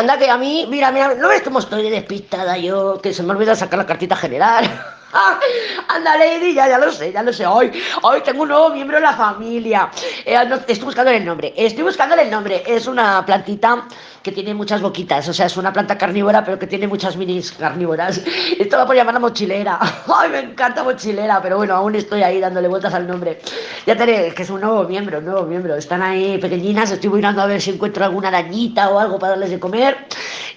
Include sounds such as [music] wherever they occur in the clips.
Anda que a mí, mira, mira, ¿no ves cómo estoy despistada yo? Que se me olvida sacar la cartita general. [laughs] Anda, Lady, ya, ya lo sé, ya lo sé. Hoy, hoy tengo un nuevo miembro en la familia. Eh, estoy buscando el nombre. Estoy buscando el nombre. Es una plantita que tiene muchas boquitas. O sea, es una planta carnívora, pero que tiene muchas minis carnívoras. Esto va por llamarla mochilera. [laughs] Ay, me encanta mochilera, pero bueno, aún estoy ahí dándole vueltas al nombre. Ya tenéis que es un nuevo miembro, un nuevo miembro. Están ahí pequeñinas. Estoy mirando a ver si encuentro alguna arañita o algo para darles de comer.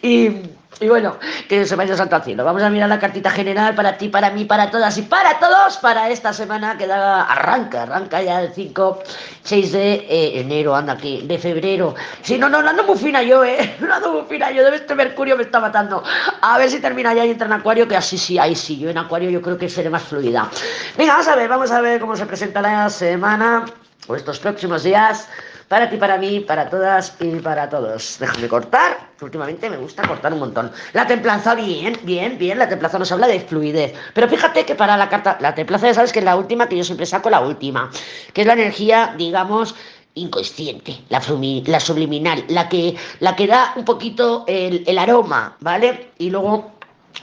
Y. Y bueno, que se vaya santo al cielo. Vamos a mirar la cartita general para ti, para mí, para todas y para todos para esta semana que da, arranca, arranca ya el 5, 6 de eh, enero, anda aquí, de febrero. Si no, no, no ando muy fina yo, eh. [laughs] No ando muy fina yo, debe este mercurio me está matando. A ver si termina ya y entra en acuario, que así sí, ahí sí, yo en acuario yo creo que seré más fluida. Venga, vamos a ver, vamos a ver cómo se presenta la semana o estos próximos días para ti, para mí, para todas y para todos. Déjame cortar, últimamente me gusta cortar un montón. La templanza, bien, bien, bien, la templanza nos habla de fluidez. Pero fíjate que para la carta, la templanza ya sabes que es la última, que yo siempre saco la última, que es la energía, digamos, inconsciente, la, subliminal, la que, la que da un poquito el, aroma, ¿vale? Y luego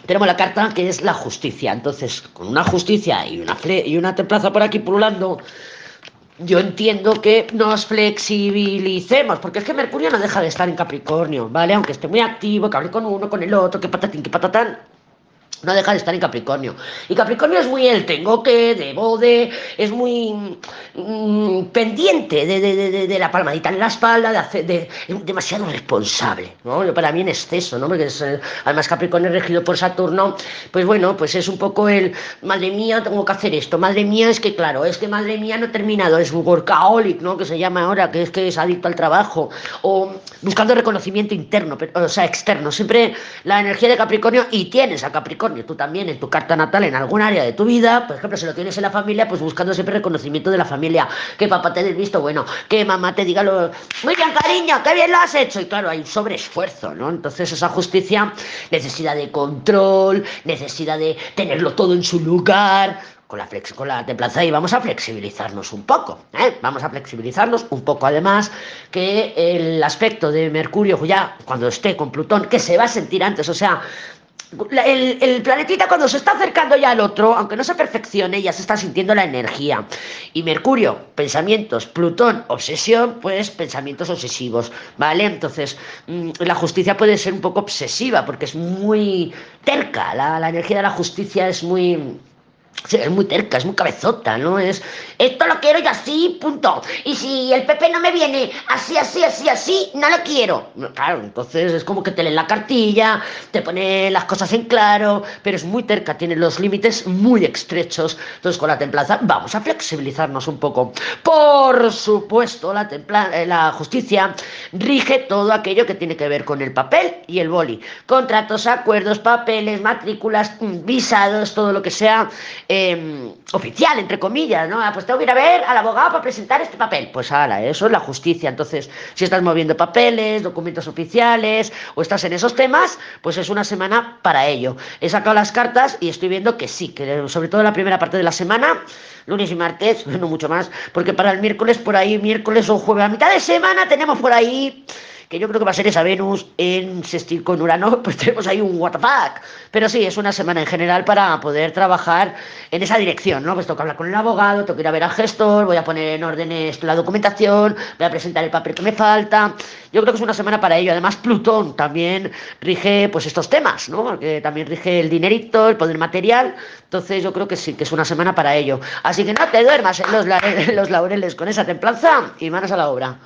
tenemos la carta que es la justicia. Entonces, con una justicia y una, y una templaza por aquí pululando, yo entiendo que nos flexibilicemos, porque es que Mercurio no deja de estar en Capricornio, ¿vale? Aunque esté muy activo, que hable con uno, con el otro, que patatín, que patatán, no deja de estar en Capricornio. Y Capricornio es muy el tengo que, debo de, es muy mm, pendiente de, la palmadita en la espalda, de hacer, de, demasiado responsable, ¿no? Para mí en exceso, ¿no? Porque es, eh, además Capricornio regido por Saturno, pues bueno, pues es un poco el, madre mía, tengo que hacer esto, madre mía, es que claro, es que madre mía no he terminado, es un workaholic, ¿no? Que se llama ahora, que es que es adicto al trabajo, o buscando reconocimiento interno, o sea, externo, siempre la energía de Capricornio, y tienes a Capricornio, tú también en tu carta natal, en algún área de tu vida, por ejemplo, si lo tienes en la familia, pues buscando siempre reconocimiento de la familia, que papá te dé visto bueno, que mamá te diga lo, muy bien cariño, qué bien lo has hecho, y claro, hay un sobreesfuerzo, ¿no? Entonces esa justicia, necesidad de control, necesidad de tenerlo todo en su lugar, con la, flex, con la templanza y vamos a flexibilizarnos un poco. ¿eh? Vamos a flexibilizarnos un poco. Además, que el aspecto de Mercurio, ya cuando esté con Plutón, que se va a sentir antes, o sea, el, planetita cuando se está acercando ya al otro, aunque no se perfeccione, ya se está sintiendo la energía. Y Mercurio, pensamientos, Plutón, obsesión, pues pensamientos obsesivos, ¿vale? Entonces, mm, la justicia puede ser un poco obsesiva porque es muy terca, la energía de la justicia es muy es muy terca, es muy cabezota, ¿no? Es, esto lo quiero yo así, punto. Y si el Pepe no me viene así, así, así, así, no lo quiero. Claro, entonces es como que te lee la cartilla, te pone las cosas en claro, pero es muy terca, tiene los límites muy estrechos. Entonces con la templanza vamos a flexibilizarnos un poco. Por supuesto, la, eh, la justicia rige todo aquello que tiene que ver con el papel y el boli. Contratos, acuerdos, papeles, matrículas, mm, visados, todo lo que sea Em, oficial, entre comillas, ¿no? Ah, pues tengo que ir a ver al abogado para presentar este papel. Pues ala, eso es la justicia. Entonces, si estás moviendo papeles, documentos oficiales o estás en esos temas, pues es una semana para ello. He sacado las cartas y estoy viendo que sí, que sobre todo la primera parte de la semana, lunes y martes, [laughs] no mucho más, porque para el miércoles por ahí, miércoles o jueves, a mitad de semana tenemos por ahí que yo creo que va a ser esa Venus en sextil con Urano, [laughs] pues tenemos ahí un what the fuck. Pero sí, es una semana en general para poder trabajar en esa dirección, ¿no? Pues que hablar con el abogado, tengo que ir a ver al gestor, voy a poner en órdenes la documentación, voy a presentar el papel que me falta. Yo creo que es una semana para ello. Además, Plutón también rige pues estos temas, ¿no? Porque también rige el dinerito, el poder material. Entonces yo creo que sí, que es una semana para ello. Así que no te duermas los, [laughs] en los laureles con esa templanza y manos a la obra.